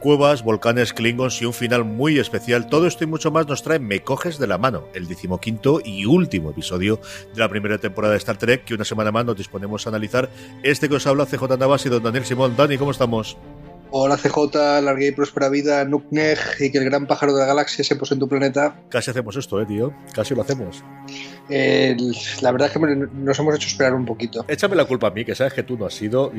Cuevas, volcanes, klingons y un final muy especial. Todo esto y mucho más nos trae Me Coges de la Mano, el decimoquinto y último episodio de la primera temporada de Star Trek, que una semana más nos disponemos a analizar. Este que os habla CJ Navas y don Daniel Simón. Dani, ¿cómo estamos? Hola CJ, larga y próspera vida, Nukneg, y que el gran pájaro de la galaxia se pose en tu planeta. Casi hacemos esto, eh, tío. Casi lo hacemos. Eh, la verdad es que nos hemos hecho esperar un poquito. Échame la culpa a mí, que sabes que tú no has sido.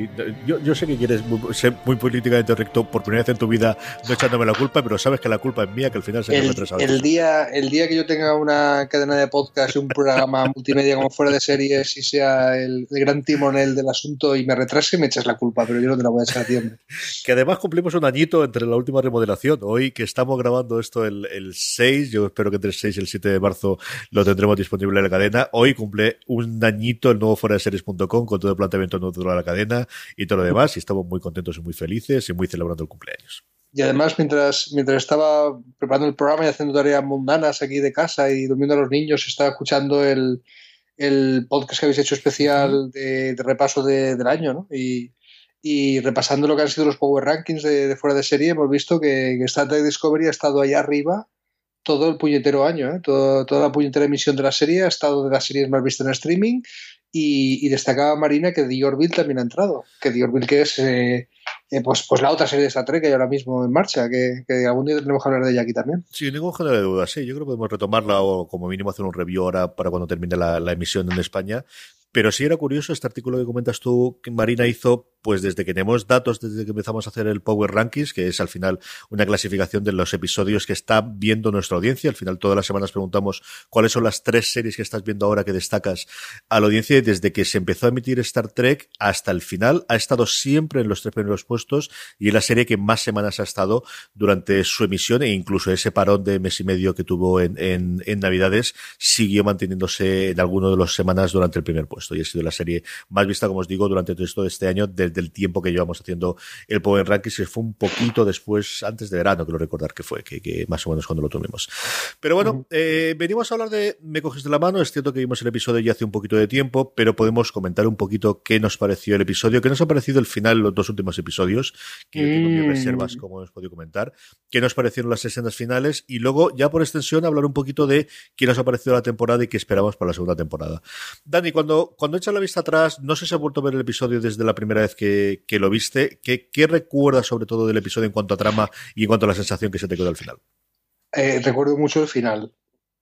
Yo, yo sé que quieres ser muy políticamente recto por primera vez en tu vida, no echándome la culpa, pero sabes que la culpa es mía, que al final se el, el día El día que yo tenga una cadena de podcast y un programa multimedia como fuera de series y sea el, gran timonel del asunto y me retrase, me echas la culpa, pero yo no te la voy a echar a tiempo. además cumplimos un añito entre la última remodelación. Hoy que estamos grabando esto el, el 6, yo espero que entre el 6 y el 7 de marzo lo tendremos disponible la cadena. Hoy cumple un añito el nuevo fuera de series.com con todo el planteamiento nuevo de la cadena y todo lo demás. Y estamos muy contentos y muy felices y muy celebrando el cumpleaños. Y además, mientras, mientras estaba preparando el programa y haciendo tareas mundanas aquí de casa y durmiendo a los niños, estaba escuchando el, el podcast que habéis hecho especial de, repaso del año, ¿no? Y, y repasando lo que han sido los Power Rankings de, fuera de serie, hemos visto que, que Star Trek Discovery ha estado ahí arriba todo el puñetero año, ¿eh? toda la puñetera emisión de la serie ha estado de las series más vistas en streaming y, destacaba Marina que The Orville también ha entrado, que The Orville que es eh, eh, pues, pues la otra serie de Star Trek que hay ahora mismo en marcha, que, algún día tendremos que hablar de ella aquí también. Sí, ningún género de duda, sí, yo creo que podemos retomarla o como mínimo hacer un review ahora para cuando termine la, la emisión en España, pero sí era curioso este artículo que comentas tú que Marina hizo pues desde que tenemos datos, desde que empezamos a hacer el Power Rankings, que es al final una clasificación de los episodios que está viendo nuestra audiencia. Al final todas las semanas preguntamos cuáles son las tres series que estás viendo ahora que destacas a la audiencia y desde que se empezó a emitir Star Trek hasta el final ha estado siempre en los tres primeros puestos y es la serie que más semanas ha estado durante su emisión e incluso ese parón de mes y medio que tuvo en, en, en Navidades siguió manteniéndose en alguno de las semanas durante el primer puesto y ha sido la serie más vista, como os digo, durante todo este año del tiempo que llevamos haciendo el Power Rankings, que fue un poquito después, antes de verano, quiero recordar que fue, que, más o menos cuando lo tuvimos. Pero bueno, eh, venimos a hablar de Me coges de la mano, es cierto que vimos el episodio ya hace un poquito de tiempo, pero podemos comentar un poquito qué nos pareció el episodio, qué nos ha parecido el final, los dos últimos episodios, que yo tengo mis mm. reservas, como hemos podido comentar, qué nos parecieron las escenas finales, y luego, ya por extensión, hablar un poquito de qué nos ha parecido la temporada y qué esperamos para la segunda temporada. Dani, cuando, cuando echas la vista atrás, no sé si ha vuelto a ver el episodio desde la primera vez que, que, lo viste, ¿qué, ¿qué, recuerdas sobre todo del episodio en cuanto a trama y en cuanto a la sensación que se te quedó al final? Eh, recuerdo mucho el final,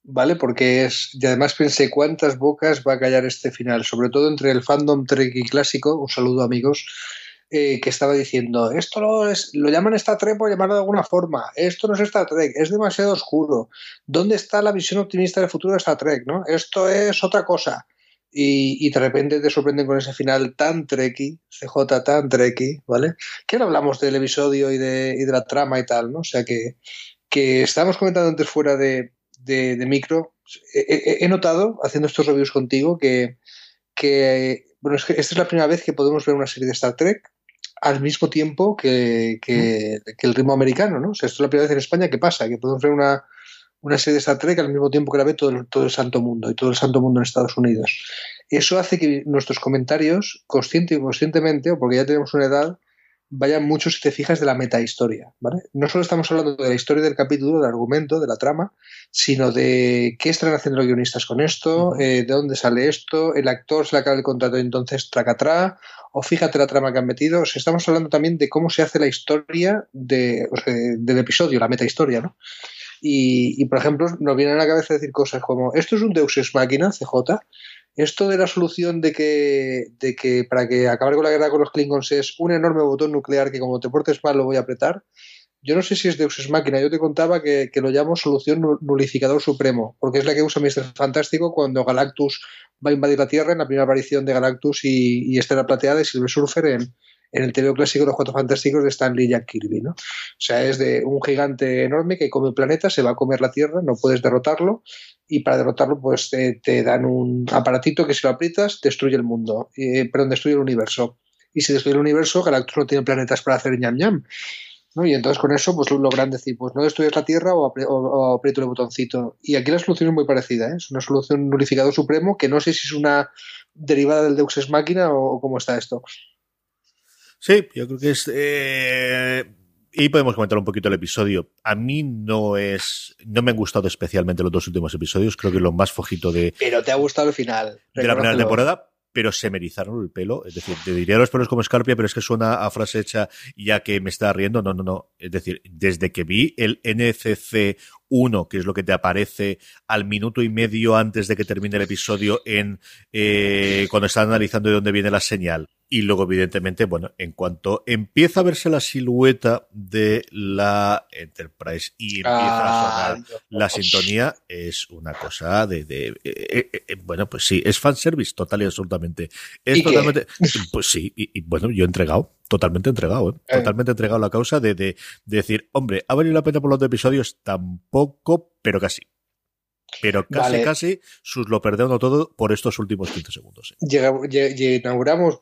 ¿vale? Porque es, y además pensé cuántas bocas va a callar este final, sobre todo entre el fandom Trek y clásico, un saludo amigos, eh, que estaba diciendo, esto lo, es, lo llaman Star Trek por llamarlo de alguna forma, esto no es Star Trek, es demasiado oscuro, ¿dónde está la visión optimista del futuro de Star Trek? ¿no? Esto es otra cosa y, de repente te sorprenden con ese final tan treki, CJ tan treki, ¿vale? Que ahora hablamos del episodio y de, y de, la trama y tal, ¿no? O sea que, que estábamos comentando antes fuera de, de, micro, he, notado, haciendo estos reviews contigo, que, que, bueno, es que esta es la primera vez que podemos ver una serie de Star Trek al mismo tiempo que, que, que el ritmo americano, ¿no? O sea, esto es la primera vez en España que pasa, que podemos ver una, una serie de Star Trek al mismo tiempo que la ve todo el, todo el santo mundo y todo el santo mundo en Estados Unidos. Eso hace que nuestros comentarios, consciente y inconscientemente, o porque ya tenemos una edad, vayan mucho, si te fijas, de la metahistoria. ¿vale? No solo estamos hablando de la historia del capítulo, del argumento, de la trama, sino de qué están haciendo los guionistas con esto, eh, de dónde sale esto, el actor se le acaba el contrato y entonces tracatrá, o fíjate la trama que han metido. O sea, estamos hablando también de cómo se hace la historia de, del episodio, la metahistoria, ¿no? Y, por ejemplo, nos viene a la cabeza decir cosas como, esto es un Deus Ex Machina, CJ, esto de la solución de que, de que para que acabar con la guerra con los Klingons es un enorme botón nuclear que como te portes mal lo voy a apretar, yo no sé si es Deus Ex Machina, yo te contaba que, lo llamo solución nulificador supremo, porque es la que usa Mr. Fantástico cuando Galactus va a invadir la Tierra en la primera aparición de Galactus y, y Estela Plateada y Silver Surfer en, en el TVO clásico de los Cuatro Fantásticos de Stanley y Jack Kirby, ¿no? O sea, es de un gigante enorme que come el planeta, se va a comer la Tierra, no puedes derrotarlo y para derrotarlo pues te, dan un aparatito que si lo aprietas destruye el mundo, eh, perdón, destruye el universo. Y si destruye el universo, Galactus no tiene planetas para hacer ñam ñam. ¿no? Y entonces con eso pues logran decir, pues no destruyes la Tierra o, aprieto el botoncito. Y aquí la solución es muy parecida, ¿eh? es una solución nulificador supremo que no sé si es una derivada del Deus Ex Máquina o cómo está esto. Sí, yo creo que es. Eh, Y podemos comentar un poquito el episodio. A mí no es. No me han gustado especialmente los dos últimos episodios. Creo que lo más fojito de. Pero te ha gustado el final. De la primera temporada pero se me erizaron el pelo. Es decir, te diría los pelos como escarpia, pero es que suena a frase hecha ya que me está riendo. No, no, no. Es decir, desde que vi el NCC 1, que es lo que te aparece al minuto y medio antes de que termine el episodio en eh, cuando están analizando de dónde viene la señal, y luego, evidentemente, bueno, en cuanto empieza a verse la silueta de la Enterprise y empieza a sonar la sintonía, es una cosa de, de eh, eh, eh, bueno, pues sí, es fanservice total y absolutamente. Es totalmente, pues sí, y, bueno, yo he entregado, totalmente entregado, totalmente entregado la causa de, de, de, decir, hombre, ha valido la pena por los episodios, tampoco, pero casi pero casi, casi sus lo perdemos todo por estos últimos 15 segundos. inauguramos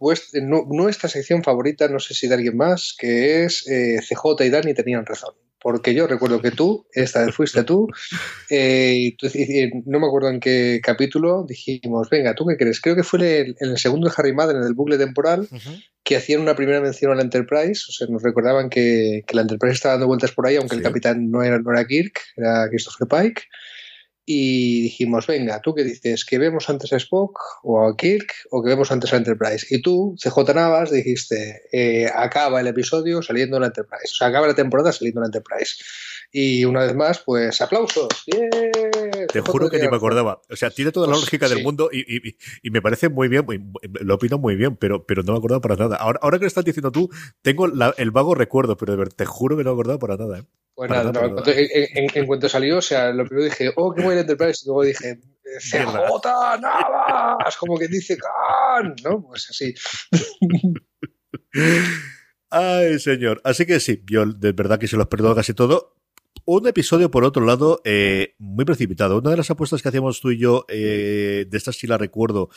nuestra sección favorita, no sé si de alguien más, que es eh, CJ y Dani tenían razón. Porque yo recuerdo que tú, esta vez fuiste tú, eh, no me acuerdo en qué capítulo, dijimos, venga, ¿tú qué crees? Creo que fue en el, segundo de Harry Madden, en el bucle temporal, que hacían una primera mención a la Enterprise, o sea, nos recordaban que, la Enterprise estaba dando vueltas por ahí, aunque el capitán no era, no era Kirk, era Christopher Pike y dijimos, venga, ¿tú qué dices? ¿Que vemos antes a Spock o a Kirk o que vemos antes a Enterprise? Y tú, CJ Navas, dijiste, eh, acaba el episodio saliendo en la Enterprise, o sea, acaba la temporada saliendo en la Enterprise. Y una vez más, pues aplausos. Te juro que ni me acordaba. O sea, tiene toda la pues lógica del mundo y, me parece muy bien, lo opino muy bien, pero, pero no me acordaba para nada. Ahora, ahora que lo estás diciendo tú, tengo el vago recuerdo, pero de ver, te juro que no me acordaba para nada. ¿eh? Pues nada, en, cuanto salió, o sea, lo primero dije, oh, qué buena Enterprise, y luego dije, CJ Navas, como que dice Khan, ¿no? Pues así. Ay, señor. Así que sí, yo de verdad que se los perdono casi todo. Un episodio, por otro lado, eh, muy precipitado. Una de las apuestas que hacíamos tú y yo, eh, de esta sí la recuerdo,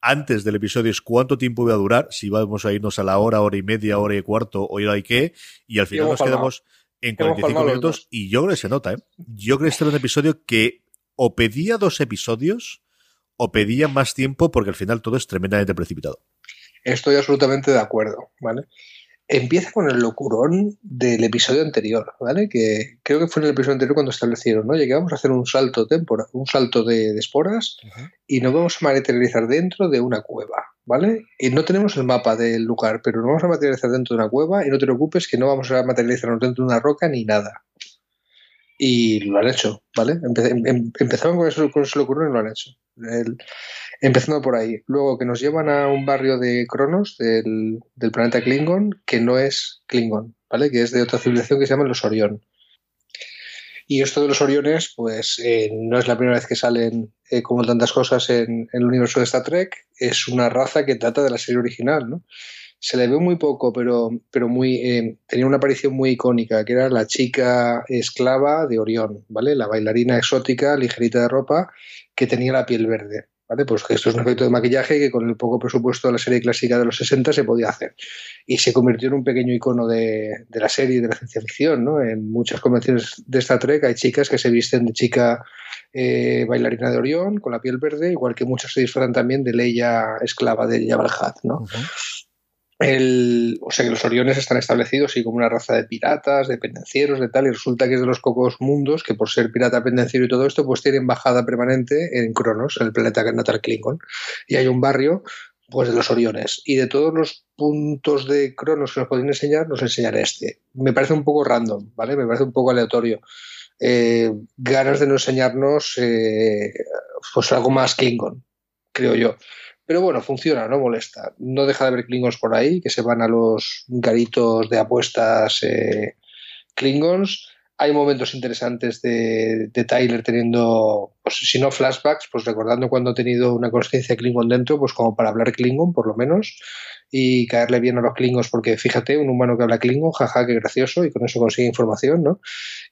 antes del episodio es cuánto tiempo va a durar, si vamos a irnos a la hora, hora y media, hora y cuarto, o hora y qué, y al final nos quedamos en 45 minutos, y yo creo que se nota, ¿eh? Yo creo que este era un episodio que o pedía dos episodios o pedía más tiempo porque al final todo es tremendamente precipitado. Estoy absolutamente de acuerdo, ¿vale? Empieza con el locurón del episodio anterior, ¿vale? Que creo que fue en el episodio anterior cuando establecieron, ¿no? Llegamos a hacer un salto temporal, un salto de, esporas y nos vamos a materializar dentro de una cueva, ¿vale? Y no tenemos el mapa del lugar, pero nos vamos a materializar dentro de una cueva y no te preocupes que no vamos a materializarnos dentro de una roca ni nada. Y lo han hecho, ¿vale? Em, em, empezaron con eso, con ese locurón y lo han hecho. El, Empezando por ahí. Luego que nos llevan a un barrio de Cronos, del, planeta Klingon, que no es Klingon, ¿vale? Que es de otra civilización que se llama los Orión. Y esto de los Oriones, pues eh, no es la primera vez que salen eh, como tantas cosas en, el universo de Star Trek. Es una raza que trata de la serie original, ¿no? Se le ve muy poco, pero, pero muy, eh, tenía una aparición muy icónica, que era la chica esclava de Orión, ¿vale? La bailarina exótica, ligerita de ropa, que tenía la piel verde. ¿Vale? Pues esto es un efecto de maquillaje que con el poco presupuesto de la serie clásica de los 60 se podía hacer. Y se convirtió en un pequeño icono de, la serie de la ciencia ficción. En muchas convenciones de Star Trek hay chicas que se visten de chica eh, bailarina de Orión con la piel verde, igual que muchas se disfrazan también de Leia esclava de Jabal Hat, ¿no? El, o sea que los Oriones están establecidos así como una raza de piratas, de pendencieros, de tal, y resulta que es de los pocos mundos que por ser pirata, pendenciero y todo esto, pues tienen bajada permanente en Cronos, en el planeta natal Klingon. Y hay un barrio pues de los Oriones. Y de todos los puntos de Cronos que nos pueden enseñar, nos enseñaré este. Me parece un poco random, ¿vale? Me parece un poco aleatorio. Eh, ganas de no enseñarnos eh, pues algo más Klingon, creo yo. Pero bueno, funciona, no molesta. No deja de haber Klingons por ahí que se van a los garitos de apuestas eh, Klingons. Hay momentos interesantes de, Tyler teniendo, pues, si no flashbacks, pues recordando cuando ha tenido una conciencia Klingon dentro, pues como para hablar Klingon, por lo menos, y caerle bien a los Klingons, porque fíjate, un humano que habla Klingon, jaja, qué gracioso, y con eso consigue información, ¿no?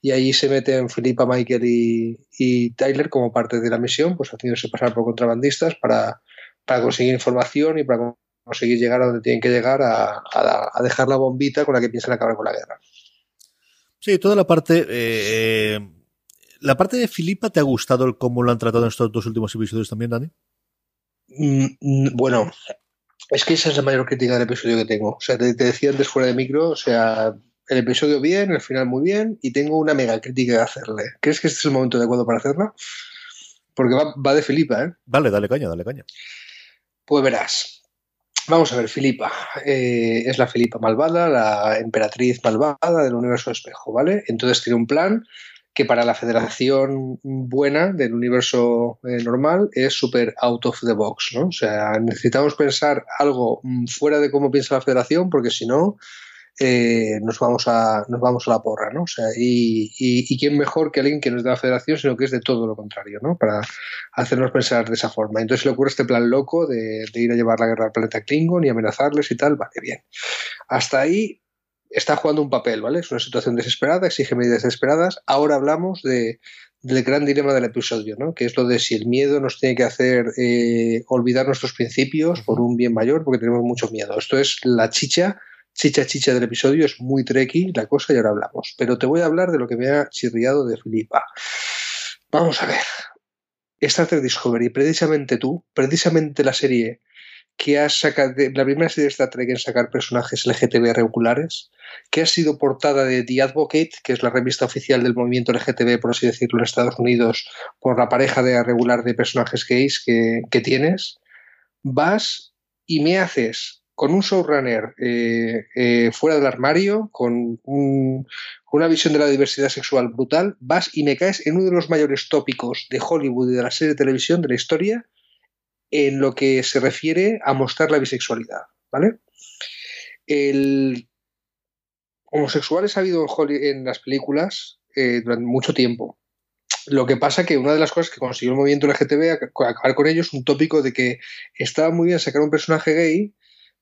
Y ahí se meten Filipa, Michael y, y Tyler como parte de la misión, pues haciéndose pasar por contrabandistas para para conseguir información y para conseguir llegar a donde tienen que llegar a, dejar la bombita con la que piensan acabar con la guerra. Sí, toda la parte... Eh, ¿La parte de Filipa te ha gustado el cómo lo han tratado en estos dos últimos episodios también, Dani? Mm, mm, bueno, es que esa es la mayor crítica del episodio que tengo. O sea, te, decía antes fuera de micro, o sea, el episodio bien, el final muy bien, y tengo una mega crítica que hacerle. ¿Crees que este es el momento adecuado para hacerla? Porque va, de Filipa, ¿eh? Vale, dale caña, dale caña. Pues verás. Vamos a ver, Filipa. Eh, es la Filipa malvada, la emperatriz malvada del universo espejo, ¿vale? Entonces tiene un plan que para la federación buena del universo eh, normal es súper out of the box, ¿no? O sea, necesitamos pensar algo mm, fuera de cómo piensa la federación porque si no, eh, nos, vamos a, nos vamos a la porra, ¿no? O sea, y, y, quién mejor que alguien que no es de la federación, sino que es de todo lo contrario, ¿no? Para hacernos pensar de esa forma. Entonces le ocurre este plan loco de, de ir a llevar la guerra al planeta Klingon y amenazarles y tal, vale, bien. Hasta ahí está jugando un papel, ¿vale? Es una situación desesperada, exige medidas desesperadas. Ahora hablamos de, del gran dilema del episodio, ¿no? Que es lo de si el miedo nos tiene que hacer eh, olvidar nuestros principios por un bien mayor, porque tenemos mucho miedo. Esto es la chicha chicha chicha del episodio, es muy trequi la cosa y ahora hablamos. Pero te voy a hablar de lo que me ha chirriado de Filipa. Vamos a ver. Star Trek Discovery, precisamente tú, precisamente la serie que has sacado, la primera serie de Star Trek en sacar personajes LGTB regulares, que ha sido portada de The Advocate, que es la revista oficial del movimiento LGTB, por así decirlo, en Estados Unidos, por la pareja de regular de personajes gays que, que tienes, vas y me haces con un showrunner eh, eh, fuera del armario, con, una visión de la diversidad sexual brutal, vas y me caes en uno de los mayores tópicos de Hollywood y de la serie de televisión de la historia en lo que se refiere a mostrar la bisexualidad, ¿vale? El homosexuales ha habido en, las películas eh, durante mucho tiempo. Lo que pasa que una de las cosas que consiguió el movimiento LGTB acabar con ello es un tópico de que estaba muy bien sacar un personaje gay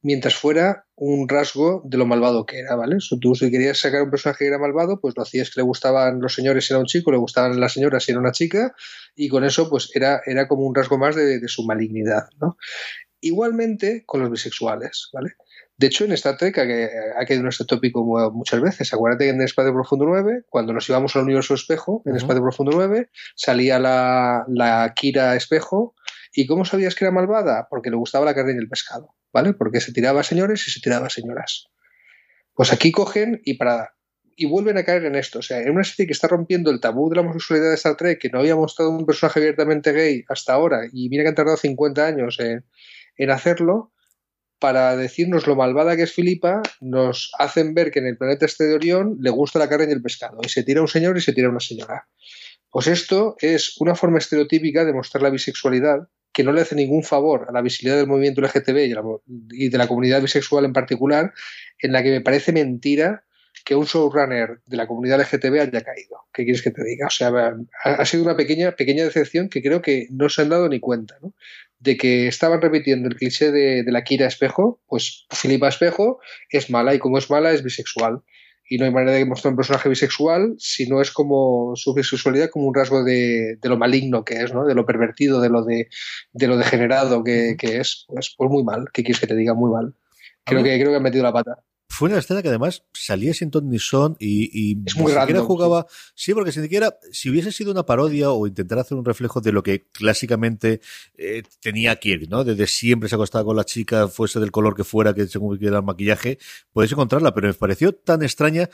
mientras fuera un rasgo de lo malvado que era, ¿vale? tú si querías sacar un personaje que era malvado, pues lo hacías que le gustaban los señores si era un chico, le gustaban las señoras si era una chica, y con eso pues era, era como un rasgo más de, su malignidad, ¿no? Igualmente con los bisexuales, ¿vale? De hecho, en Star Trek ha, quedado este tópico muchas veces. Acuérdate que en Espacio Profundo 9, cuando nos íbamos al universo espejo, en Espacio Profundo 9, salía la, la Kira espejo. ¿Y cómo sabías que era malvada? Porque le gustaba la carne y el pescado. ¿Vale? Porque se tiraba señores y se tiraba señoras. Pues aquí cogen y para y vuelven a caer en esto. O sea, en una serie que está rompiendo el tabú de la homosexualidad de Star Trek, que no había mostrado un personaje abiertamente gay hasta ahora, y mira que han tardado 50 años en, hacerlo, para decirnos lo malvada que es Filipa, nos hacen ver que en el planeta este de Orión le gusta la carne y el pescado, y se tira un señor y se tira una señora. Pues esto es una forma estereotípica de mostrar la bisexualidad, que no le hace ningún favor a la visibilidad del movimiento LGTB y, de la comunidad bisexual en particular, en la que me parece mentira que un showrunner de la comunidad LGTB haya caído. ¿Qué quieres que te diga? O sea, ha, sido una pequeña, pequeña decepción que creo que no se han dado ni cuenta, ¿no? De que estaban repitiendo el cliché de, de la Kira Espejo, pues Filipa Espejo es mala y como es mala es bisexual y no hay manera de mostrar un personaje bisexual si no es como su bisexualidad como un rasgo de, lo maligno que es, ¿no? de lo pervertido, de lo de, de lo degenerado que, es. Pues, pues muy mal, ¿qué quieres que te diga? Muy mal. Creo que, creo que han metido la pata fue una escena que además salía sin ton ni son y, y es muy siquiera jugaba. Sí. porque si siquiera, si hubiese sido una parodia o intentar hacer un reflejo de lo que clásicamente eh, tenía Kirk, ¿no? Desde siempre se acostaba con la chica, fuese del color que fuera, que según quiera el maquillaje, puedes encontrarla, pero me pareció tan extraña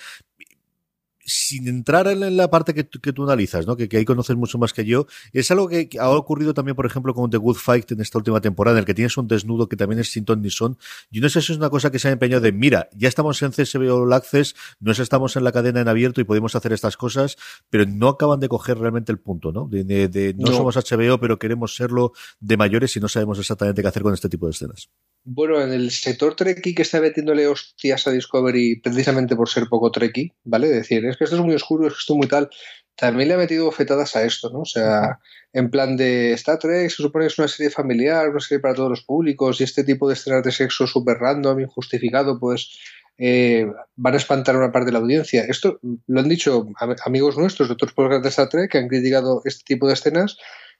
sin entrar en la parte que, tú analizas, ¿no? Que, ahí conoces mucho más que yo, es algo que ha ocurrido también, por ejemplo, con The Good Fight en esta última temporada, en el que tienes un desnudo que también es sin ton ni son. Yo no sé si es una cosa que se ha empeñado de, mira, ya estamos en CSB All Access, no estamos en la cadena en abierto y podemos hacer estas cosas, pero no acaban de coger realmente el punto, ¿no? De, no, somos HBO, pero queremos serlo de mayores y no sabemos exactamente qué hacer con este tipo de escenas. Bueno, en el sector Trekkie que está metiéndole hostias a Discovery precisamente por ser poco Trekkie, ¿vale? Decir, es que esto es muy oscuro, es que esto es muy tal. También le ha metido bofetadas a esto, ¿no? O sea, en plan de Star Trek se supone que es una serie familiar, una serie para todos los públicos y este tipo de escenas de sexo súper random, injustificado, pues eh, van a espantar a una parte de la audiencia. Esto lo han dicho amigos nuestros de otros programas de Star Trek que han criticado este tipo de escenas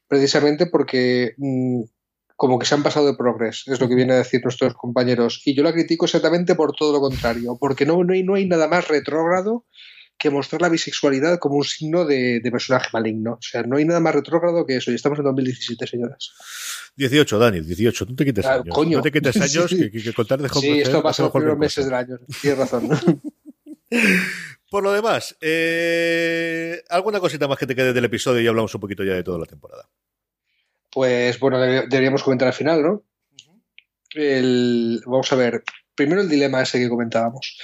precisamente porque mm, como que se han pasado de progres, es lo que vienen a decir nuestros compañeros. Y yo la critico exactamente por todo lo contrario, porque no, no, hay, no hay nada más retrógrado que mostrar la bisexualidad como un signo de, personaje maligno. O sea, no hay nada más retrógrado que eso. Y estamos en 2017, señoras. 18, Dani, 18. No te quites años. Coño. No te quites años que, contar de Sí, esto pasa en los primeros meses del año. Tienes razón. Por lo demás, eh, ¿alguna cosita más que te quede del episodio y hablamos un poquito ya de toda la temporada? Pues bueno, deberíamos comentar al final, ¿no? vamos a ver, primero el dilema ese que comentábamos.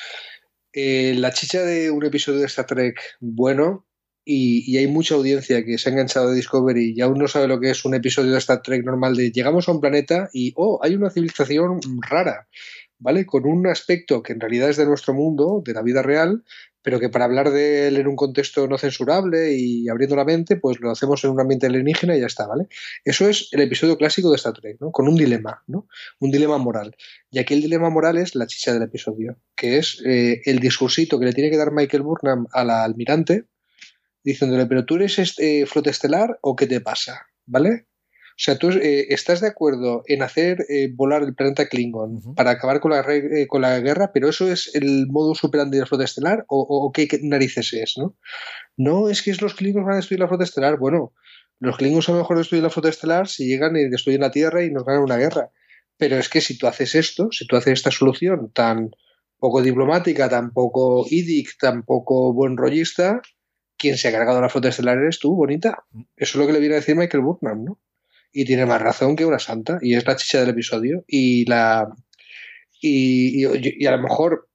Eh, la chicha de un episodio de Star Trek bueno y, hay mucha audiencia que se ha enganchado de Discovery y aún no sabe lo que es un episodio de Star Trek normal de llegamos a un planeta y, oh, hay una civilización rara, ¿vale? Con un aspecto que en realidad es de nuestro mundo, de la vida real, pero que para hablar de él en un contexto no censurable y abriendo la mente, pues lo hacemos en un ambiente alienígena y ya está, ¿vale? Eso es el episodio clásico de Star Trek, ¿no? Con un dilema, ¿no? Un dilema moral. Y aquí el dilema moral es la chicha del episodio, que es eh, el discursito que le tiene que dar Michael Burnham a la almirante, diciéndole, pero tú eres este, flota estelar o qué te pasa, ¿vale? O sea, tú eh, estás de acuerdo en hacer eh, volar el planeta Klingon para acabar con la, eh, con la guerra, pero eso es el modo superante de la flota estelar o, qué, narices es, ¿no? No, es que los Klingons van a destruir la flota estelar. Bueno, los Klingons a lo mejor destruyen la flota estelar si llegan y destruyen la Tierra y nos ganan una guerra. Pero es que si tú haces esto, si tú haces esta solución tan poco diplomática, tan poco idic, tan poco buen rollista, quien se ha cargado la flota estelar eres tú, bonita. Mm. Eso es lo que le viene a decir Michael Burnham, ¿no? Y tiene más razón que una santa y es la chicha del episodio y la y, y, a lo mejor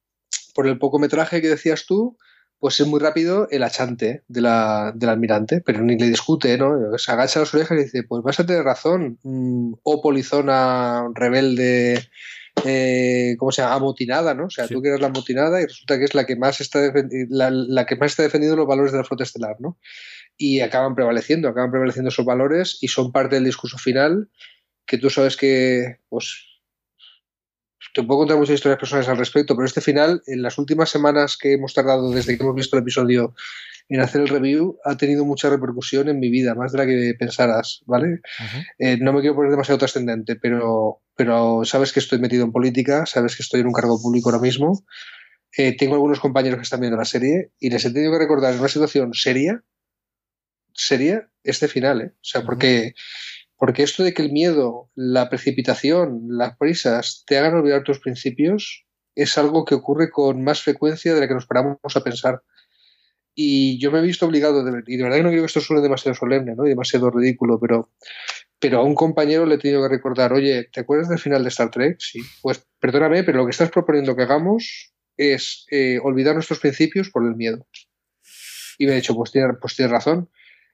por el poco metraje que decías tú pues es muy rápido el achante de la, del almirante, pero ni le discute, ¿no? Se agacha las orejas y dice, pues vas a tener razón, mm, o polizona rebelde, eh, ¿cómo se llama? Amotinada, ¿no? O sea, tú que eres la amotinada y resulta que es la que más está la, la, que más está defendiendo los valores de la flota estelar, ¿no? Y acaban prevaleciendo, acaban prevaleciendo esos valores y son parte del discurso final que tú sabes que, pues, te puedo contar muchas historias personales al respecto, pero este final, en las últimas semanas que hemos tardado desde que hemos visto el episodio en hacer el review, ha tenido mucha repercusión en mi vida, más de la que pensaras, ¿vale? Eh, no me quiero poner demasiado trascendente, pero, pero sabes que estoy metido en política, sabes que estoy en un cargo público ahora mismo. Eh, tengo algunos compañeros que están viendo la serie y les he tenido que recordar en una situación seria sería este final, ¿eh? O sea, porque, porque esto de que el miedo, la precipitación, las prisas te hagan olvidar tus principios es algo que ocurre con más frecuencia de la que nos paramos a pensar. Y yo me he visto obligado, de, y de verdad que no creo que esto suene demasiado solemne ¿no? y demasiado ridículo, pero, pero a un compañero le he tenido que recordar, oye, ¿te acuerdas del final de Star Trek? Sí, pues perdóname, pero lo que estás proponiendo que hagamos es eh, olvidar nuestros principios por el miedo. Y me he dicho, pues tienes, pues tienes razón.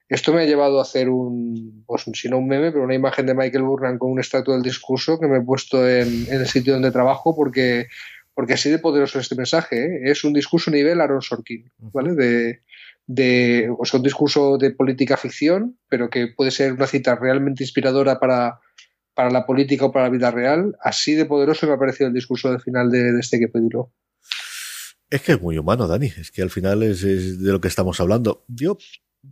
Esto me ha llevado a hacer un, pues si no un meme, pero una imagen de Michael Burnham con un estatua del discurso que me he puesto en, el sitio donde trabajo porque, porque así de poderoso es este mensaje. ¿eh? Es un discurso nivel Aaron Sorkin, ¿vale? De, de, o sea, un discurso de política ficción, pero que puede ser una cita realmente inspiradora para, para la política o para la vida real. Así de poderoso me ha parecido el discurso de final de, de este que pedirlo. Es que es muy humano, Dani. Es que al final es, es, de lo que estamos hablando. Yo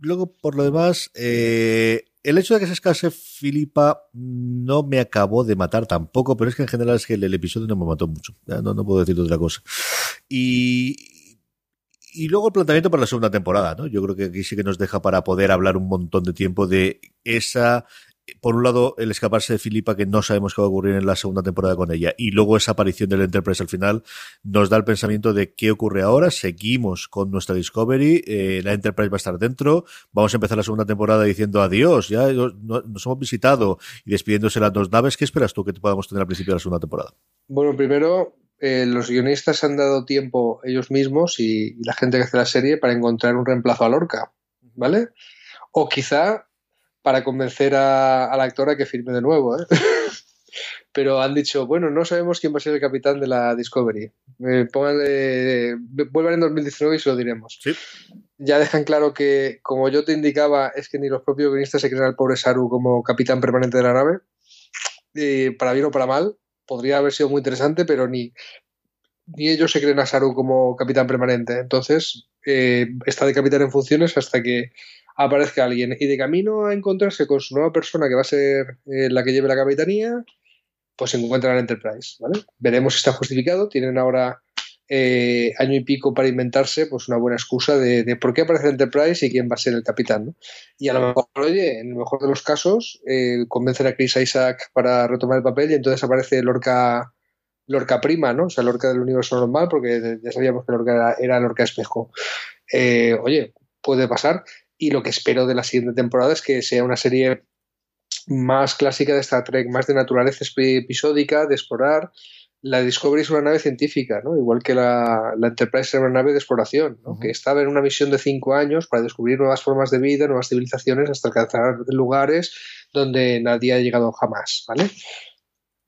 luego, por lo demás, eh, el hecho de que se escase Filipa no me acabó de matar tampoco, pero es que en general es que el, episodio no me mató mucho. No, no puedo decir otra cosa. Y, y luego el planteamiento para la segunda temporada, ¿no? Yo creo que aquí sí que nos deja para poder hablar un montón de tiempo de esa por un lado, el escaparse de Filipa, que no sabemos qué va a ocurrir en la segunda temporada con ella, y luego esa aparición del Enterprise al final, nos da el pensamiento de qué ocurre ahora. Seguimos con nuestra Discovery, eh, la Enterprise va a estar dentro, vamos a empezar la segunda temporada diciendo adiós, ya nos hemos visitado y despidiéndose las dos naves. ¿Qué esperas tú que podamos tener al principio de la segunda temporada? Bueno, primero, eh, los guionistas han dado tiempo ellos mismos y, y la gente que hace la serie para encontrar un reemplazo a Lorca, ¿vale? O quizá para convencer a, a la actora que firme de nuevo. ¿eh? Pero han dicho, bueno, no sabemos quién va a ser el capitán de la Discovery. Eh, pónganle, vuelvan en 2019 y se lo diremos. ¿Sí? Ya dejan claro que, como yo te indicaba, es que ni los propios guionistas se creen al pobre Saru como capitán permanente de la nave. Para bien o para mal, podría haber sido muy interesante, pero ni, ni ellos se creen a Saru como capitán permanente. Entonces, eh, está de capitán en funciones hasta que aparezca alguien y de camino a encontrarse con su nueva persona que va a ser eh, la que lleve la capitanía, pues se encuentra en Enterprise, ¿vale? Veremos si está justificado. Tienen ahora eh, año y pico para inventarse pues una buena excusa de, por qué aparece Enterprise y quién va a ser el capitán. Y a lo mejor, oye, en el mejor de los casos, eh, convencen a Chris Isaac para retomar el papel y entonces aparece Lorca Lorca prima, ¿no? O sea, Lorca del universo normal, porque ya sabíamos que Lorca era, Lorca espejo. Eh, oye, puede pasar. Y lo que espero de la siguiente temporada es que sea una serie más clásica de Star Trek, más de naturaleza episódica, de explorar. La Discovery es una nave científica, ¿no? igual que la, Enterprise era una nave de exploración, ¿no? que estaba en una misión de cinco años para descubrir nuevas formas de vida, nuevas civilizaciones, hasta alcanzar lugares donde nadie ha llegado jamás. ¿vale?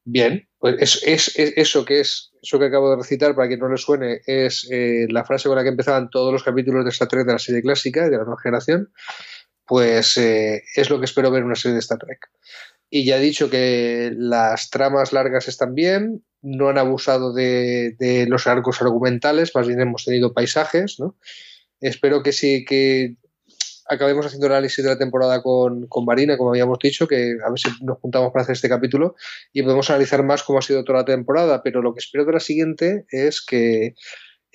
Bien, pues es, eso que es, eso que acabo de recitar, para que no le suene, es eh, la frase con la que empezaban todos los capítulos de Star Trek de la serie clásica, de la nueva generación, pues eh, es lo que espero ver en una serie de Star Trek. Y ya he dicho que las tramas largas están bien, no han abusado de, de los arcos argumentales, más bien hemos tenido paisajes, ¿no? Espero que sí, que acabemos haciendo el análisis de la temporada con, Marina, como habíamos dicho, que a ver si nos juntamos para hacer este capítulo y podemos analizar más cómo ha sido toda la temporada, pero lo que espero de la siguiente es que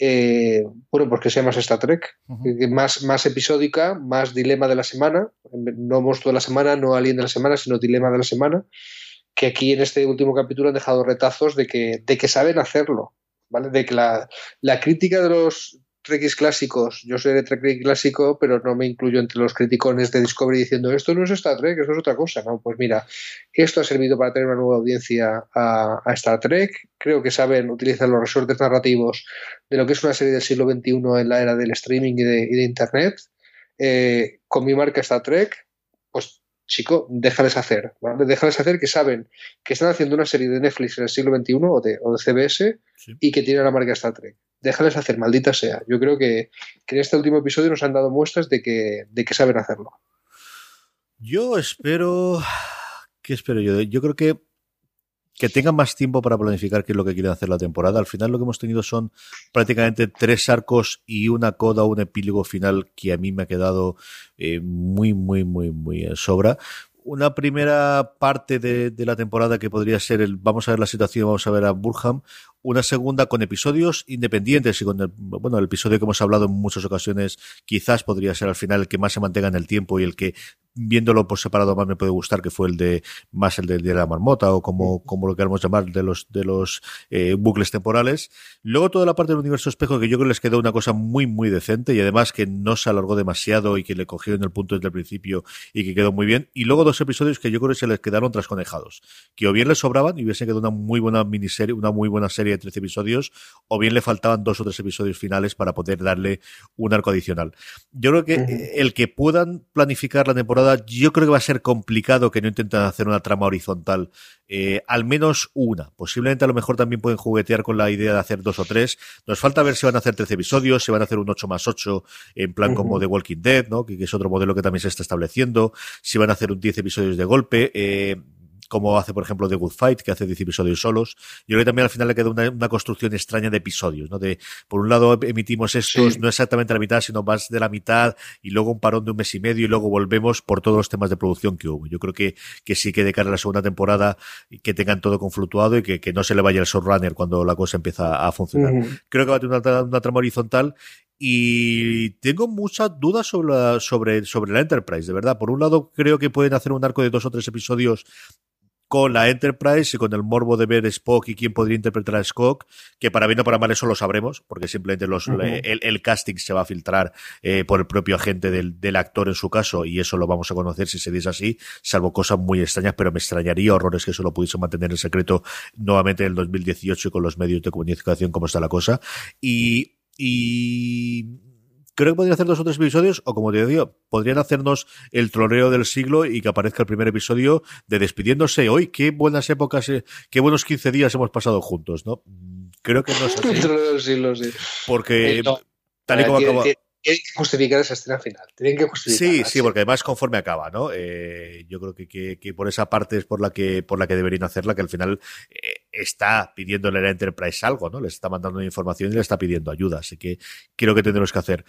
eh, bueno, pues que sea más Star Trek, más, más episódica, más dilema de la semana, no monstruo de la semana, no alien de la semana, sino dilema de la semana, que aquí en este último capítulo han dejado retazos de que, de que saben hacerlo, ¿vale? De que la, la crítica de los, Trekkies clásicos, yo soy de Trek clásico, pero no me incluyo entre los criticones de Discovery diciendo esto no es Star Trek, esto es otra cosa. No, pues mira, esto ha servido para tener una nueva audiencia a, Star Trek. Creo que saben utilizar los resortes narrativos de lo que es una serie del siglo XXI en la era del streaming y de, Internet. Eh, con mi marca Star Trek, pues chico, déjales hacer, ¿vale? Déjales hacer que saben que están haciendo una serie de Netflix en el siglo XXI o de, o de CBS y que tienen la marca Star Trek déjales hacer, maldita sea. Yo creo que, en este último episodio nos han dado muestras de que, de que saben hacerlo. Yo espero. ¿Qué espero yo? Yo creo que que tengan más tiempo para planificar qué es lo que quieren hacer la temporada. Al final lo que hemos tenido son prácticamente tres arcos y una coda, un epílogo final que a mí me ha quedado eh, muy, muy, muy, muy en sobra una primera parte de, de, la temporada que podría ser el vamos a ver la situación, vamos a ver a Burham, una segunda con episodios independientes y con el, bueno, el episodio que hemos hablado en muchas ocasiones quizás podría ser al final el que más se mantenga en el tiempo y el que viéndolo por separado más me puede gustar, que fue el de más el de, la marmota o como, como lo queramos llamar de los de los eh, bucles temporales. Luego toda la parte del universo espejo que yo creo que les quedó una cosa muy muy decente y además que no se alargó demasiado y que le cogieron el punto desde el principio y que quedó muy bien. Y luego dos episodios que yo creo que se les quedaron trasconejados, que o bien les sobraban y hubiesen quedado una muy buena miniserie, una muy buena serie de 13 episodios, o bien le faltaban dos o tres episodios finales para poder darle un arco adicional. Yo creo que el que puedan planificar la temporada yo creo que va a ser complicado que no intenten hacer una trama horizontal, eh, al menos una. Posiblemente a lo mejor también pueden juguetear con la idea de hacer dos o tres. Nos falta ver si van a hacer 13 episodios, si van a hacer un 8 más 8 en plan como The Walking Dead, ¿no? Que, es otro modelo que también se está estableciendo, si van a hacer un 10 episodios de golpe. Eh, como hace, por ejemplo, The Good Fight, que hace 10 episodios solos. Yo creo que también al final le queda una, construcción extraña de episodios, ¿no? De, por un lado emitimos estos, no exactamente la mitad, sino más de la mitad, y luego un parón de un mes y medio, y luego volvemos por todos los temas de producción que hubo. Yo creo que, que sí que de cara a la segunda temporada, que tengan todo conflutuado y que, que no se le vaya el showrunner cuando la cosa empieza a funcionar. Creo que va a tener una, una trama horizontal y tengo muchas dudas sobre la, sobre, sobre la Enterprise, de verdad. Por un lado, creo que pueden hacer un arco de dos o tres episodios con la Enterprise y con el morbo de ver Spock y quién podría interpretar a Spock, que para bien o para mal eso lo sabremos, porque simplemente los, el, casting se va a filtrar eh, por el propio agente del, del, actor en su caso, y eso lo vamos a conocer si se dice así, salvo cosas muy extrañas, pero me extrañaría horrores que eso lo pudiese mantener en secreto nuevamente en el 2018 y con los medios de comunicación como está la cosa. Y, y creo que podrían hacer dos o tres episodios, o como te digo, podrían hacernos el troleo del siglo y que aparezca el primer episodio de despidiéndose hoy. Qué buenas épocas, eh, qué buenos 15 días hemos pasado juntos, ¿no? Creo que no es así. El troleo del siglo, sí. Porque, eh, tal y como acaba tienen que justificar esa escena final. Tienen que Sí, sí, porque además conforme acaba, ¿no? Eh, yo creo que, que, que, por esa parte es por la que, por la que deberían hacerla, que al final eh, está pidiéndole a la Enterprise algo, ¿no? Les está mandando información y le está pidiendo ayuda. Así que creo que tendremos que hacer.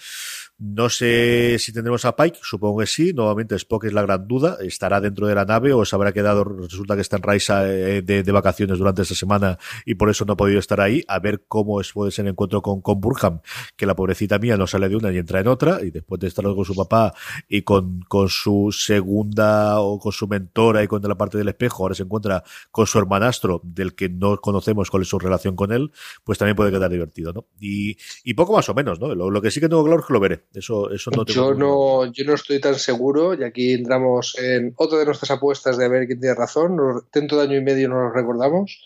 No sé si tendremos a Pike, supongo que sí. Nuevamente Spock es la gran duda. Estará dentro de la nave o se habrá quedado, resulta que está en Raisa eh, de, vacaciones durante esta semana y por eso no ha podido estar ahí. A ver cómo es, puede ser el encuentro con, con Burham, que la pobrecita mía no sale de una y entra en otra, y después de estar con su papá y con, con su segunda o con su mentora y con la parte del espejo, ahora se encuentra con su hermanastro, del que no conocemos cuál es su relación con él, pues también puede quedar divertido, ¿no? Y, y poco más o menos, ¿no? Lo, que sí que tengo claro es que lo veré. Eso, eso no yo no, yo no estoy tan seguro, y aquí entramos en otra de nuestras apuestas de ver quién tiene razón. Dentro de año y medio no nos recordamos,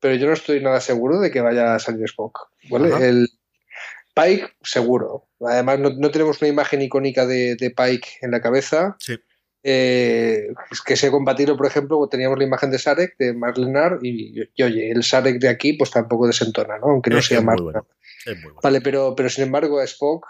pero yo no estoy nada seguro de que vaya a salir Spock. ¿vale? El Pike, seguro. Además, no, tenemos una imagen icónica de, de Pike en la cabeza. Sí eh, que sea compatible, por ejemplo, teníamos la imagen de Sarek, de Marlenar, y, y, oye, el Sarek de aquí pues tampoco desentona, ¿no? Aunque no sea Marlenar. Vale, pero, pero sin embargo a Spock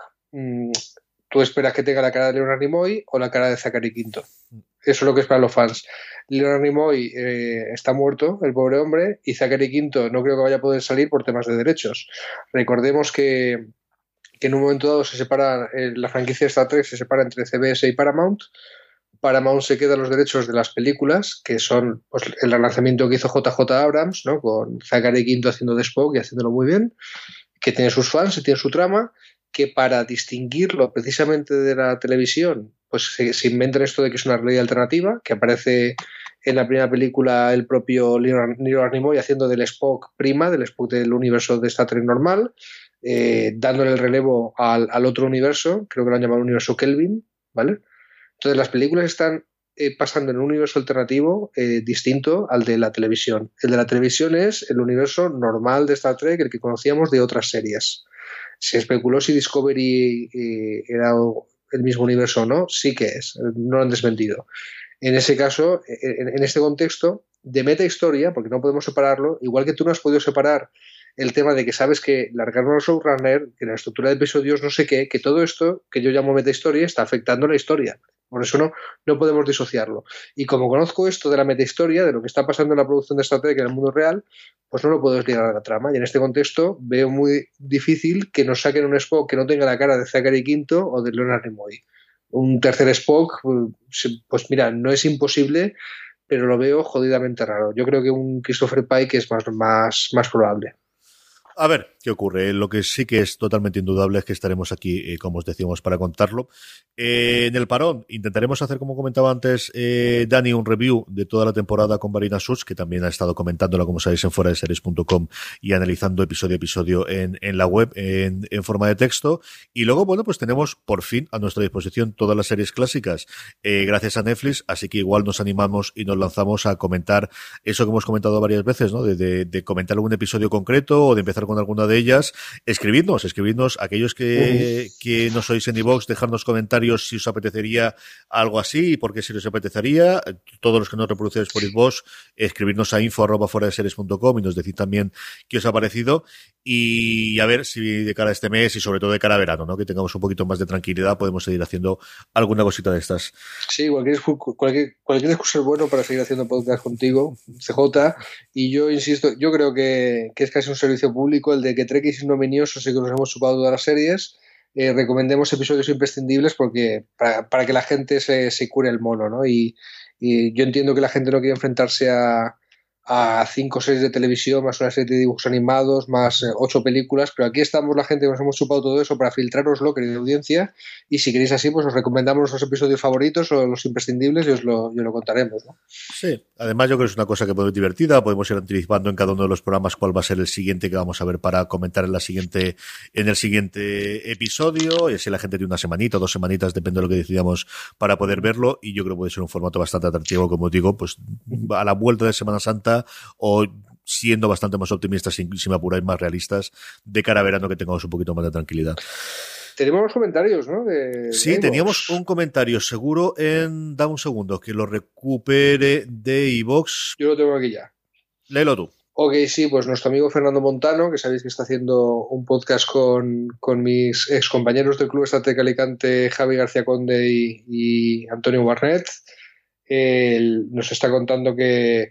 tú esperas que tenga la cara de Leonard Nimoy o la cara de Zachary Quinto. Eso es lo que es para los fans. Leonard Nimoy eh, está muerto, el pobre hombre, y Zachary Quinto no creo que vaya a poder salir por temas de derechos. Recordemos que, que en un momento dado se separa, eh, la franquicia de Star Trek se separa entre CBS y Paramount, Paramount se queda los derechos de las películas, que son pues, el relanzamiento que hizo JJ Abrams, ¿no? con Zachary Quinto haciendo de Spock y haciéndolo muy bien, que tiene sus fans y tiene su trama, que para distinguirlo precisamente de la televisión, pues se, se inventan esto de que es una realidad alternativa, que aparece en la primera película el propio Leonard Nimoy haciendo del Spock prima, del Spock del universo de Star Trek normal, eh, dándole el relevo al, al, otro universo, creo que lo han llamado universo Kelvin, ¿vale? Entonces las películas están eh, pasando en un universo alternativo eh, distinto al de la televisión. El de la televisión es el universo normal de Star Trek, el que conocíamos de otras series. Se especuló si Discovery eh, era el mismo universo o no, sí que es, no lo han desmentido. En ese caso, en, este contexto, de meta historia, porque no podemos separarlo, igual que tú no has podido separar el tema de que sabes que largaron a showrunner, que la estructura de episodios no sé qué, que todo esto que yo llamo meta historia está afectando la historia. Por eso no, no podemos disociarlo. Y como conozco esto de la metahistoria, de lo que está pasando en la producción de Star Trek en el mundo real, pues no lo puedo desligar a la trama. Y en este contexto veo muy difícil que nos saquen un Spock que no tenga la cara de Zachary Quinto o de Leonard Nimoy. Un tercer Spock, pues mira, no es imposible, pero lo veo jodidamente raro. Yo creo que un Christopher Pike es más, más, más probable. A ver, ¿qué ocurre? Lo que sí que es totalmente indudable es que estaremos aquí, eh, como os decíamos, para contarlo. Eh, en el parón intentaremos hacer, como comentaba antes eh, Dani, un review de toda la temporada con Marina Such, que también ha estado comentándola, como sabéis, en fuera y analizando episodio a episodio en, en la web en, forma de texto. Y luego, bueno, pues tenemos por fin a nuestra disposición todas las series clásicas eh, gracias a Netflix, así que igual nos animamos y nos lanzamos a comentar eso que hemos comentado varias veces, ¿no? De comentar algún episodio concreto o de empezar con alguna de ellas, escribidnos, escribidnos aquellos que, que no sois en iVox, dejarnos comentarios si os apetecería algo así y por qué si os apetecería. Todos los que no reproducéis por iVox, escribirnos a info arroba fuera de series.com y nos decid también qué os ha parecido y a ver si de cara a este mes y sobre todo de cara a verano, ¿no? Que tengamos un poquito más de tranquilidad, podemos seguir haciendo alguna cosita de estas. Sí, cualquier, cualquier, cualquier excusa es bueno para seguir haciendo podcast contigo, CJ, y yo insisto, yo creo que, que es casi un servicio público el de que Trek y Ignominioso sí que nos hemos chupado todas las series, eh, recomendemos episodios imprescindibles porque para, para que la gente se, se, cure el mono, ¿no? Y, y yo entiendo que la gente no quiere enfrentarse a a cinco series de televisión, más una serie de dibujos animados, más eh, ocho películas, pero aquí estamos la gente que nos hemos chupado todo eso para filtraroslo, querida audiencia, y si queréis así, pues os recomendamos los episodios favoritos o los imprescindibles y os lo, y lo contaremos. ¿no? Sí, además yo creo que es una cosa que puede ser divertida, podemos ir anticipando en cada uno de los programas cuál va a ser el siguiente que vamos a ver para comentar en la siguiente, en el siguiente episodio, y así la gente tiene una semanita o dos semanitas, depende de lo que decidamos para poder verlo, y yo creo que puede ser un formato bastante atractivo, como digo, pues a la vuelta de Semana Santa o siendo bastante más optimistas, si, si me apuráis, más realistas, de cara a verano que tengamos un poquito más de tranquilidad. Tenemos comentarios, ¿no? De, sí, teníamos un comentario seguro en. Da un segundo, que lo recupere de iVox. Yo lo tengo aquí ya. Léelo tú. Ok, sí, pues nuestro amigo Fernando Montano, que sabéis que está haciendo un podcast con, con mis ex compañeros del Club Estrategia Alicante, Javi García Conde y, y Antonio Barnett, él nos está contando que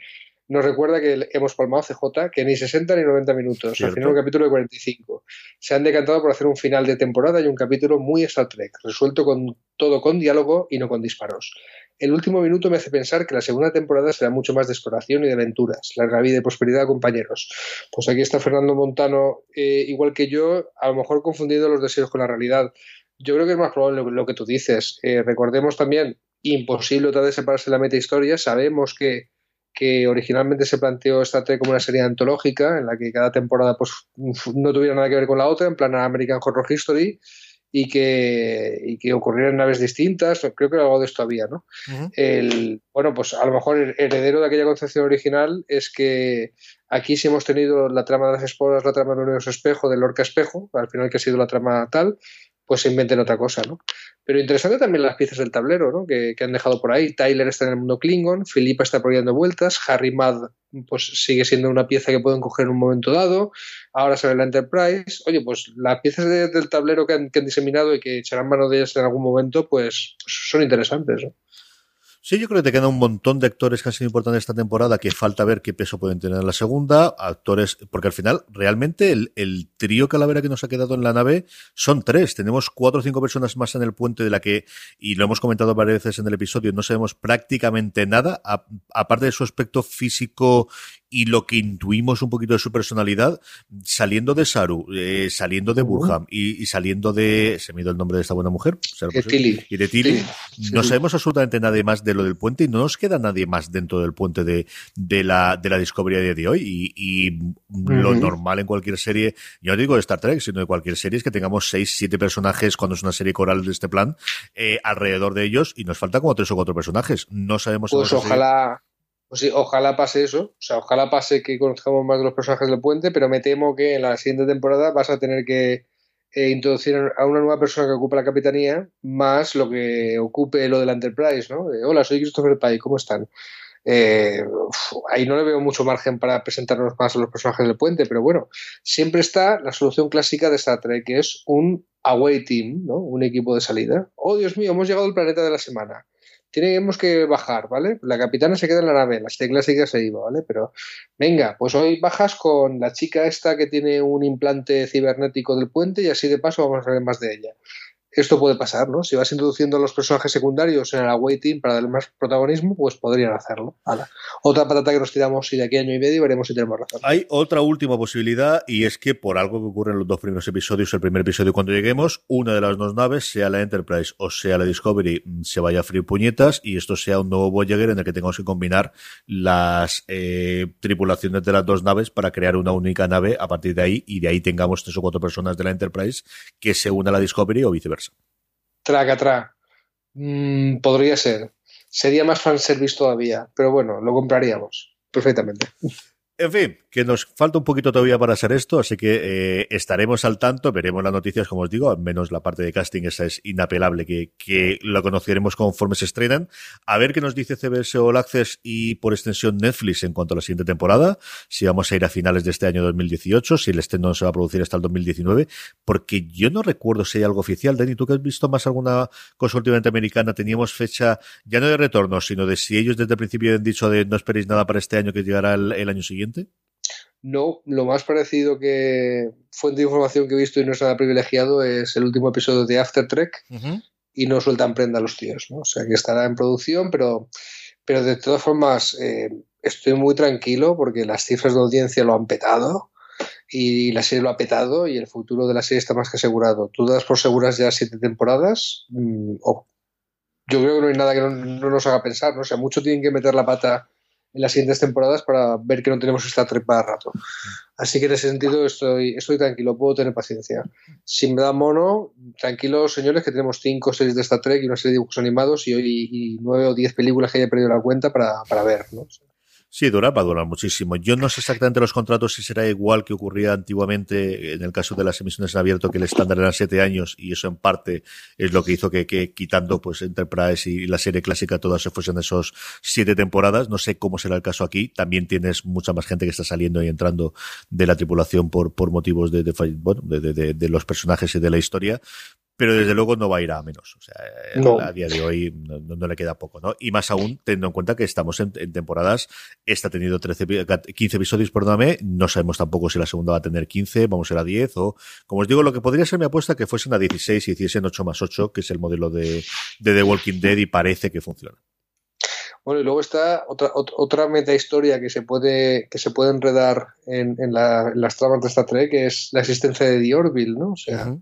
nos recuerda que hemos palmado CJ, que ni 60 ni 90 minutos, ¿Cierto? al final un capítulo de 45. Se han decantado por hacer un final de temporada y un capítulo muy Star Trek, resuelto con todo con diálogo y no con disparos. El último minuto me hace pensar que la segunda temporada será mucho más de exploración y de aventuras, larga vida y prosperidad, compañeros. Pues aquí está Fernando Montano, eh, igual que yo, a lo mejor confundiendo los deseos con la realidad. Yo creo que es más probable lo, lo que tú dices. Eh, recordemos también, imposible otra vez separarse de la meta historia. Sabemos que que originalmente se planteó esta Trek como una serie antológica en la que cada temporada pues no tuviera nada que ver con la otra, en plan American Horror History, y que, y que ocurrieran naves distintas, creo que algo de esto había, ¿no? el, bueno, pues a lo mejor el heredero de aquella concepción original es que aquí sí hemos tenido la trama de las esporas, la trama del universo espejo, del orca espejo, al final que ha sido la trama tal, pues se inventen otra cosa, ¿no? Pero interesante también las piezas del tablero, ¿no? Que, han dejado por ahí. Tyler está en el mundo Klingon, Filipa está por vueltas, Harry Mad pues sigue siendo una pieza que pueden coger en un momento dado, ahora sale la Enterprise. Oye, pues las piezas del tablero que han, diseminado y que echarán mano de ellas en algún momento, pues, pues son interesantes, ¿no? Sí, yo creo que te quedan un montón de actores que han sido importantes esta temporada que falta ver qué peso pueden tener en la segunda. Actores, porque al final, realmente el, el trío calavera que nos ha quedado en la nave son tres. Tenemos cuatro o cinco personas más en el puente de la que, y lo hemos comentado varias veces en el episodio, no sabemos prácticamente nada, aparte de su aspecto físico y lo que intuimos un poquito de su personalidad, saliendo de Saru, eh, saliendo de Burham y, saliendo de. Se me ha ido el nombre de esta buena mujer. Y de Tilly. No sabemos absolutamente nada más de lo del puente y no nos queda nadie más dentro del puente de, de, la, de la Discovery a de hoy. Y, lo normal en cualquier serie, yo no digo de Star Trek, sino de cualquier serie, es que tengamos seis, siete personajes cuando es una serie coral de este plan eh, alrededor de ellos y nos falta como tres o cuatro personajes. No sabemos. Pues ojalá. Pues sí, ojalá pase eso, o sea, ojalá pase que conozcamos más de los personajes del puente, pero me temo que en la siguiente temporada vas a tener que eh, introducir a una nueva persona que ocupe la capitanía, más lo que ocupe lo de la Enterprise, ¿no? Hola, soy Christopher Pike, ¿cómo están? Eh, ahí no le veo mucho margen para presentarnos más a los personajes del puente, pero bueno, siempre está la solución clásica de Star Trek, que es un away team, ¿no? Un equipo de salida. Oh, Dios mío, hemos llegado al planeta de la semana tenemos que bajar, ¿vale? La capitana se queda en la nave, la clásica se iba, ¿vale? Pero venga, pues hoy bajas con la chica esta que tiene un implante cibernético del puente y así de paso vamos a ver más de ella esto puede pasar, ¿no? Si vas introduciendo a los personajes secundarios en el away team para dar más protagonismo, pues podrían hacerlo. Otra patata que nos tiramos y de aquí a año y medio veremos si tenemos razón. Hay otra última posibilidad y es que por algo que ocurre en los dos primeros episodios, el primer episodio cuando lleguemos, una de las dos naves, sea la Enterprise o sea la Discovery, se vaya a freír puñetas y esto sea un nuevo Voyager en el que tengamos que combinar las eh, tripulaciones de las dos naves para crear una única nave a partir de ahí y de ahí tengamos tres o cuatro personas de la Enterprise que se una a la Discovery o viceversa. Traca, tra. Mm, podría ser. Sería más fanservice todavía, pero bueno, lo compraríamos perfectamente. En fin, que nos falta un poquito todavía para hacer esto, así que eh, estaremos al tanto, veremos las noticias, como os digo, al menos la parte de casting esa es inapelable, que, que lo conoceremos conforme se estrenan. A ver qué nos dice CBS All Access y por extensión Netflix en cuanto a la siguiente temporada, si vamos a ir a finales de este año 2018, si el estreno no se va a producir hasta el 2019, porque yo no recuerdo si hay algo oficial. Dani, ¿tú que has visto más alguna cosa últimamente americana? Teníamos fecha ya no de retorno, sino de si ellos desde el principio han dicho de no esperéis nada para este año que llegará el año siguiente. No, lo más parecido que fuente de información que he visto y no es nada privilegiado es el último episodio de After Trek y no sueltan prenda a los tíos, ¿no? O sea que estará en producción, pero, pero de todas formas eh, estoy muy tranquilo porque las cifras de audiencia lo han petado y la serie lo ha petado y el futuro de la serie está más que asegurado. ¿Tú das por seguras ya siete temporadas? Mm, yo creo que no hay nada que no, no, nos haga pensar, ¿no? O sea, mucho tienen que meter la pata en las siguientes temporadas para ver que no tenemos esta trepa rato. Así que en ese sentido estoy, estoy tranquilo, puedo tener paciencia. Si me da mono, tranquilos señores, que tenemos cinco series de Star Trek y una serie de dibujos animados y, hoy y nueve o diez películas que haya perdido la cuenta para, para ver. ¿no? Sí, dura, va a durar muchísimo. Yo no sé exactamente los contratos si será igual que ocurría antiguamente en el caso de las emisiones en abierto, que el estándar eran siete años y eso en parte es lo que hizo que, quitando pues Enterprise y la serie clásica todas se fuesen esos siete temporadas. No sé cómo será el caso aquí. También tienes mucha más gente que está saliendo y entrando de la tripulación por, por motivos de, de, bueno, de, de los personajes y de la historia pero desde luego no va a ir a menos. O sea, a día de hoy no, le queda poco, ¿no? Y más aún, teniendo en cuenta que estamos en, temporadas, esta ha tenido 13, 15 episodios, perdóname, no sabemos tampoco si la segunda va a tener 15, vamos a ir a 10, o, como os digo, lo que podría ser mi apuesta que fuesen a 16 y hiciesen 8 más 8, que es el modelo de, The Walking Dead y parece que funciona. Bueno, y luego está otra, otra meta historia que se puede, que se puede enredar en, las tramas de esta Trek, que es la existencia de The Orville, ¿no? O sea,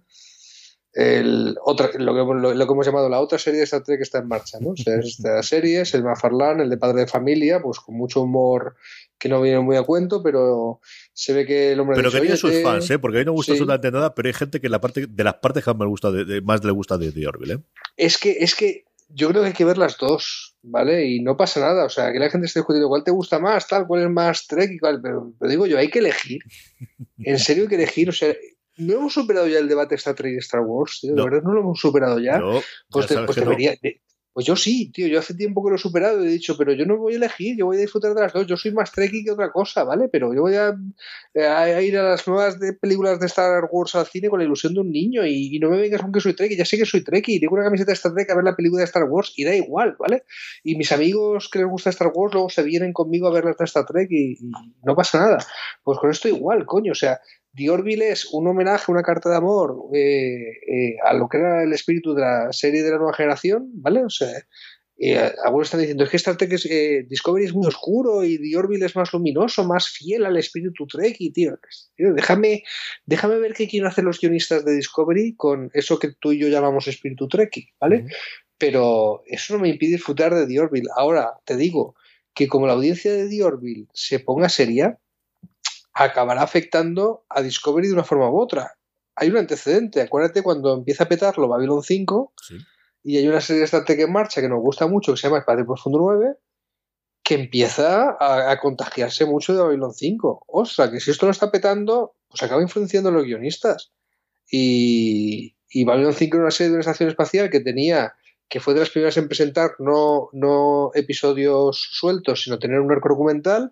el otra, lo, que, lo, que hemos llamado la otra serie de Star Trek que está en marcha, ¿no? O sea, esta serie es el Mafarlán, el de Padre de Familia, pues con mucho humor que no viene muy a cuento, pero se ve que el hombre Pero que tiene sus fans, ¿eh? Porque a mí no me gusta absolutamente nada, pero hay gente que la parte, de las partes que más, me gusta de, más le gusta de The Orville, ¿eh? Es que, es que yo creo que hay que ver las dos, ¿vale? Y no pasa nada, o sea, que la gente esté discutiendo cuál te gusta más, tal, cuál es más Trek y cuál, pero, pero digo yo, hay que elegir. En serio hay que elegir, o sea, ¿No hemos superado ya el debate Star Trek y Star Wars? Tío? ¿De verdad no lo hemos superado ya? pues, pues debería. pues yo sí, tío. Yo hace tiempo que lo he superado y he dicho, pero yo no voy a elegir, yo voy a disfrutar de las dos. Yo soy más Trekkie que otra cosa, ¿vale? Pero yo voy a, ir a las nuevas de películas de Star Wars al cine con la ilusión de un niño y, no me vengas con que soy Trekkie. Ya sé que soy Trekkie. Tengo una camiseta de Star Trek a ver la película de Star Wars y da igual, ¿vale? Y mis amigos que les gusta Star Wars luego se vienen conmigo a ver las de Star Trek y, y no pasa nada. Pues con esto igual, coño. O sea, The Orville es un homenaje, una carta de amor eh, eh, a lo que era el espíritu de la serie de la nueva generación, ¿vale? O sea, eh, algunos están diciendo es que Star Trek es, Discovery es muy oscuro y The Orville es más luminoso, más fiel al espíritu Trek y tío, déjame, déjame ver qué quieren hacer los guionistas de Discovery con eso que tú y yo llamamos espíritu Trek, ¿vale? Pero eso no me impide disfrutar de The Orville. Ahora, te digo que como la audiencia de The Orville se ponga seria, acabará afectando a Discovery de una forma u otra. Hay un antecedente, acuérdate cuando empieza a petarlo Babylon 5 y hay una serie de Star Trek en marcha que nos gusta mucho que se llama Espacio Profundo 9 que empieza a, contagiarse mucho de Babylon 5. Ostras, que si esto lo está petando, pues acaba influenciando a los guionistas. Y, y Babylon 5 era una serie de una estación espacial que tenía que fue de las primeras en presentar no, no episodios sueltos, sino tener un arco documental,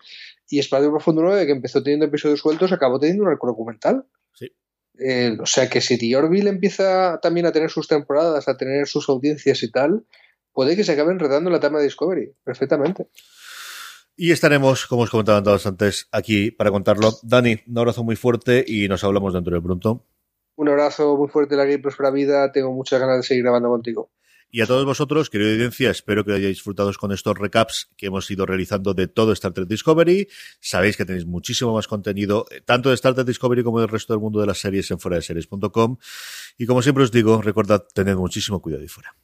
y Espacio Profundo 9, que empezó teniendo episodios sueltos, acabó teniendo un arco documental. Sí. Eh, o sea que si The Orville empieza también a tener sus temporadas, a tener sus audiencias y tal, puede que se acabe enredando la trama de Discovery, perfectamente. Y estaremos, como os comentaba antes, aquí para contarlo. Dani, un abrazo muy fuerte y nos hablamos dentro de pronto. Un abrazo muy fuerte, la y próspera vida. Tengo muchas ganas de seguir grabando contigo. Y a todos vosotros, querida audiencia, espero que hayáis disfrutado con estos recaps que hemos ido realizando de todo Star Trek Discovery. Sabéis que tenéis muchísimo más contenido, eh, tanto de Star Trek Discovery como del resto del mundo de las series en fuera de series.com. Y como siempre os digo, recordad, tened muchísimo cuidado y fuera.